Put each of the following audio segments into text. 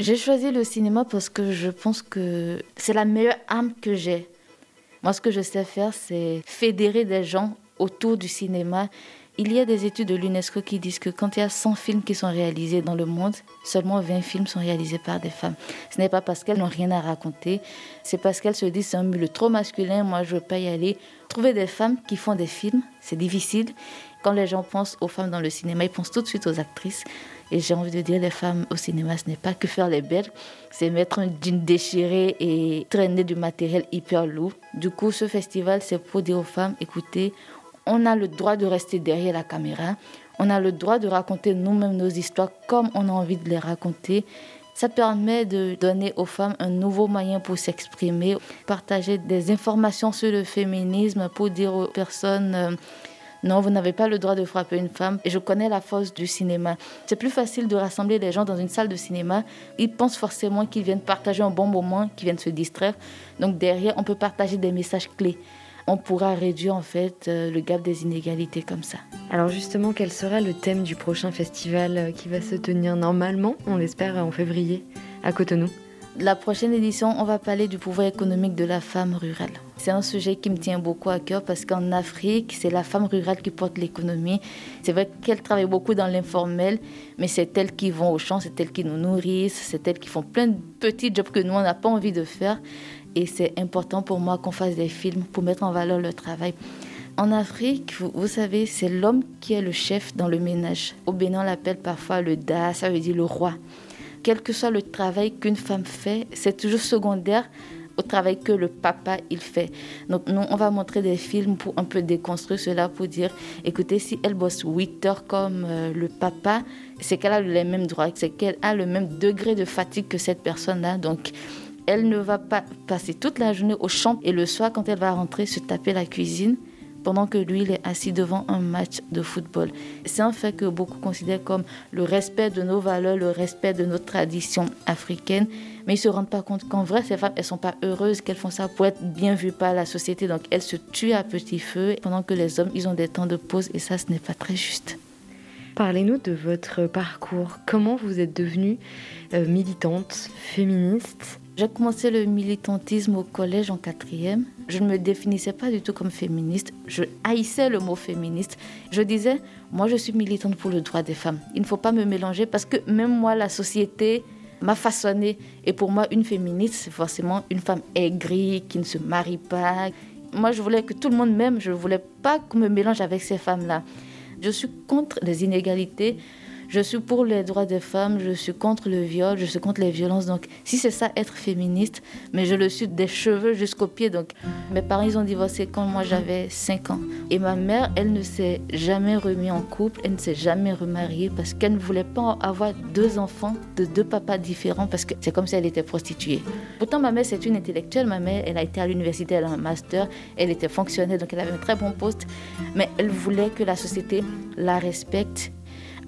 J'ai choisi le cinéma parce que je pense que c'est la meilleure âme que j'ai. Moi, ce que je sais faire, c'est fédérer des gens autour du cinéma. Il y a des études de l'UNESCO qui disent que quand il y a 100 films qui sont réalisés dans le monde, seulement 20 films sont réalisés par des femmes. Ce n'est pas parce qu'elles n'ont rien à raconter, c'est parce qu'elles se disent c'est un milieu trop masculin, moi je ne veux pas y aller. Trouver des femmes qui font des films, c'est difficile. Quand les gens pensent aux femmes dans le cinéma, ils pensent tout de suite aux actrices. Et j'ai envie de dire, les femmes au cinéma, ce n'est pas que faire les belles, c'est mettre un jean déchiré et traîner du matériel hyper lourd. Du coup, ce festival, c'est pour dire aux femmes, écoutez, on a le droit de rester derrière la caméra, on a le droit de raconter nous-mêmes nos histoires comme on a envie de les raconter. Ça permet de donner aux femmes un nouveau moyen pour s'exprimer, partager des informations sur le féminisme pour dire aux personnes euh, non, vous n'avez pas le droit de frapper une femme. Et je connais la force du cinéma. C'est plus facile de rassembler les gens dans une salle de cinéma. Ils pensent forcément qu'ils viennent partager un bon moment, qu'ils viennent se distraire. Donc derrière, on peut partager des messages clés. On pourra réduire en fait euh, le gap des inégalités comme ça. Alors justement, quel sera le thème du prochain festival euh, qui va se tenir normalement, on l'espère, en février à Cotonou? La prochaine édition, on va parler du pouvoir économique de la femme rurale. C'est un sujet qui me tient beaucoup à cœur parce qu'en Afrique, c'est la femme rurale qui porte l'économie. C'est vrai qu'elle travaille beaucoup dans l'informel, mais c'est elles qui vont au champ, c'est elles qui nous nourrissent, c'est elles qui font plein de petits jobs que nous, on n'a pas envie de faire. Et c'est important pour moi qu'on fasse des films pour mettre en valeur leur travail. En Afrique, vous, vous savez, c'est l'homme qui est le chef dans le ménage. Au Bénin, on l'appelle parfois le Da, ça veut dire le roi quel que soit le travail qu'une femme fait, c'est toujours secondaire au travail que le papa il fait. Donc nous, on va montrer des films pour un peu déconstruire cela, pour dire, écoutez, si elle bosse 8 heures comme euh, le papa, c'est qu'elle a les mêmes droits, c'est qu'elle a le même degré de fatigue que cette personne-là. Donc elle ne va pas passer toute la journée au champ et le soir, quand elle va rentrer, se taper la cuisine pendant que lui, il est assis devant un match de football. C'est un fait que beaucoup considèrent comme le respect de nos valeurs, le respect de nos traditions africaines, mais ils ne se rendent pas compte qu'en vrai, ces femmes, elles ne sont pas heureuses, qu'elles font ça pour être bien vues par la société. Donc, elles se tuent à petit feu, pendant que les hommes, ils ont des temps de pause, et ça, ce n'est pas très juste. Parlez-nous de votre parcours. Comment vous êtes devenue euh, militante, féministe j'ai commencé le militantisme au collège en quatrième. Je ne me définissais pas du tout comme féministe. Je haïssais le mot féministe. Je disais, moi je suis militante pour le droit des femmes. Il ne faut pas me mélanger parce que même moi, la société m'a façonné. Et pour moi, une féministe, c'est forcément une femme aigrie, qui ne se marie pas. Moi, je voulais que tout le monde m'aime. Je ne voulais pas qu'on me mélange avec ces femmes-là. Je suis contre les inégalités. Je suis pour les droits des femmes, je suis contre le viol, je suis contre les violences. Donc, si c'est ça être féministe, mais je le suis des cheveux jusqu'aux pieds. Donc, mes parents, ils ont divorcé quand moi j'avais 5 ans. Et ma mère, elle ne s'est jamais remise en couple, elle ne s'est jamais remariée parce qu'elle ne voulait pas avoir deux enfants de deux papas différents parce que c'est comme si elle était prostituée. Pourtant, ma mère, c'est une intellectuelle. Ma mère, elle a été à l'université, elle a un master, elle était fonctionnaire, donc elle avait un très bon poste. Mais elle voulait que la société la respecte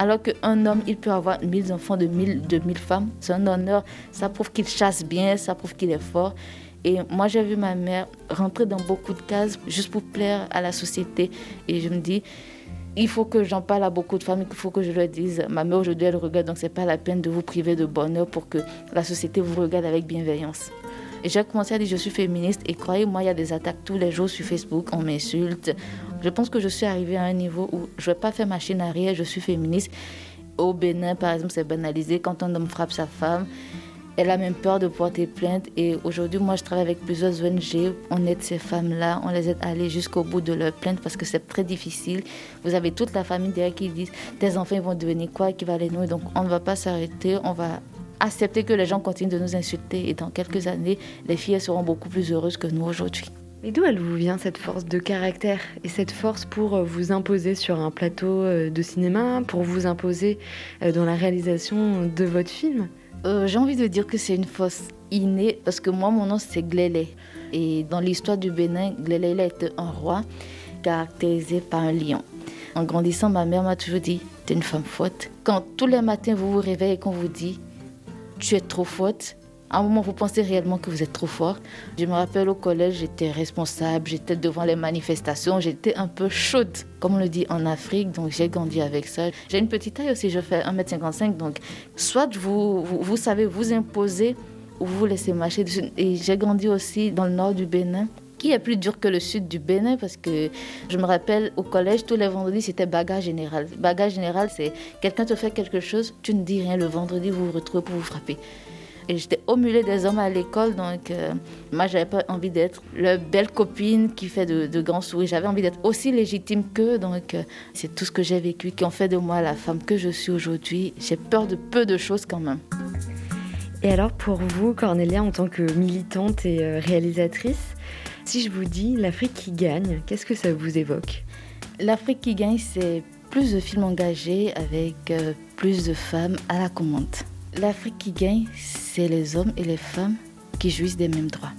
alors qu'un homme, il peut avoir 1000 enfants de 1000, de 1000 femmes. C'est un honneur. Ça prouve qu'il chasse bien, ça prouve qu'il est fort. Et moi, j'ai vu ma mère rentrer dans beaucoup de cases juste pour plaire à la société. Et je me dis, il faut que j'en parle à beaucoup de femmes, il faut que je leur dise, ma mère aujourd'hui, elle regarde, donc c'est pas la peine de vous priver de bonheur pour que la société vous regarde avec bienveillance. Et j'ai commencé à dire, je suis féministe. Et croyez-moi, il y a des attaques tous les jours sur Facebook, on m'insulte, je pense que je suis arrivée à un niveau où je ne vais pas faire machine arrière, je suis féministe. Au Bénin, par exemple, c'est banalisé. Quand un homme frappe sa femme, elle a même peur de porter plainte. Et aujourd'hui, moi, je travaille avec plusieurs ONG. On aide ces femmes-là, on les aide à aller jusqu'au bout de leur plainte parce que c'est très difficile. Vous avez toute la famille derrière qui dit tes enfants vont devenir quoi, qui va les nourrir? Donc, on ne va pas s'arrêter, on va accepter que les gens continuent de nous insulter. Et dans quelques années, les filles seront beaucoup plus heureuses que nous aujourd'hui. Et d'où elle vous vient cette force de caractère et cette force pour euh, vous imposer sur un plateau euh, de cinéma, pour vous imposer euh, dans la réalisation de votre film? J'ai envie de dire que c'est une force innée parce que moi, mon nom c'est Glélé. Et dans l'histoire du Bénin, Glélé été un roi caractérisé par un lion. En grandissant, ma mère m'a toujours dit T'es une femme forte. Quand tous les matins vous vous réveillez et qu'on vous dit Tu es trop forte, À un moment, vous pensez réellement que vous êtes trop fort. Je me rappelle au collège, j'étais responsable, j'étais devant les manifestations, j'étais un peu chaude, comme on le dit en Afrique, donc j'ai grandi avec ça. J'ai une petite taille aussi, je fais 1m55, donc soit vous, vous, savez vous imposer ou vous laissez marcher. Et j'ai grandi aussi dans le nord du Bénin qui est plus dur que le sud du Bénin parce que je me rappelle au collège, tous les vendredis, c'était bagage général. Bagage général, c'est quelqu'un te fait quelque chose, tu ne dis rien. Le vendredi, vous vous retrouvez pour vous frapper. Et j'étais au mulet des hommes à l'école, donc euh, moi, j'avais pas envie d'être la belle copine qui fait de, grands sourires. J'avais envie d'être aussi légitime qu'eux, donc euh, c'est tout ce que j'ai vécu qui ont fait de moi la femme que je suis aujourd'hui. J'ai peur de peu de choses quand même. Et alors, pour vous, Cornélia, en tant que militante et euh, réalisatrice, si je vous dis l'Afrique qui gagne, qu'est-ce que ça vous évoque? L'Afrique qui gagne, c'est plus de films engagés avec plus de femmes à la commande. L'Afrique qui gagne, c'est les hommes et les femmes qui jouissent des mêmes droits.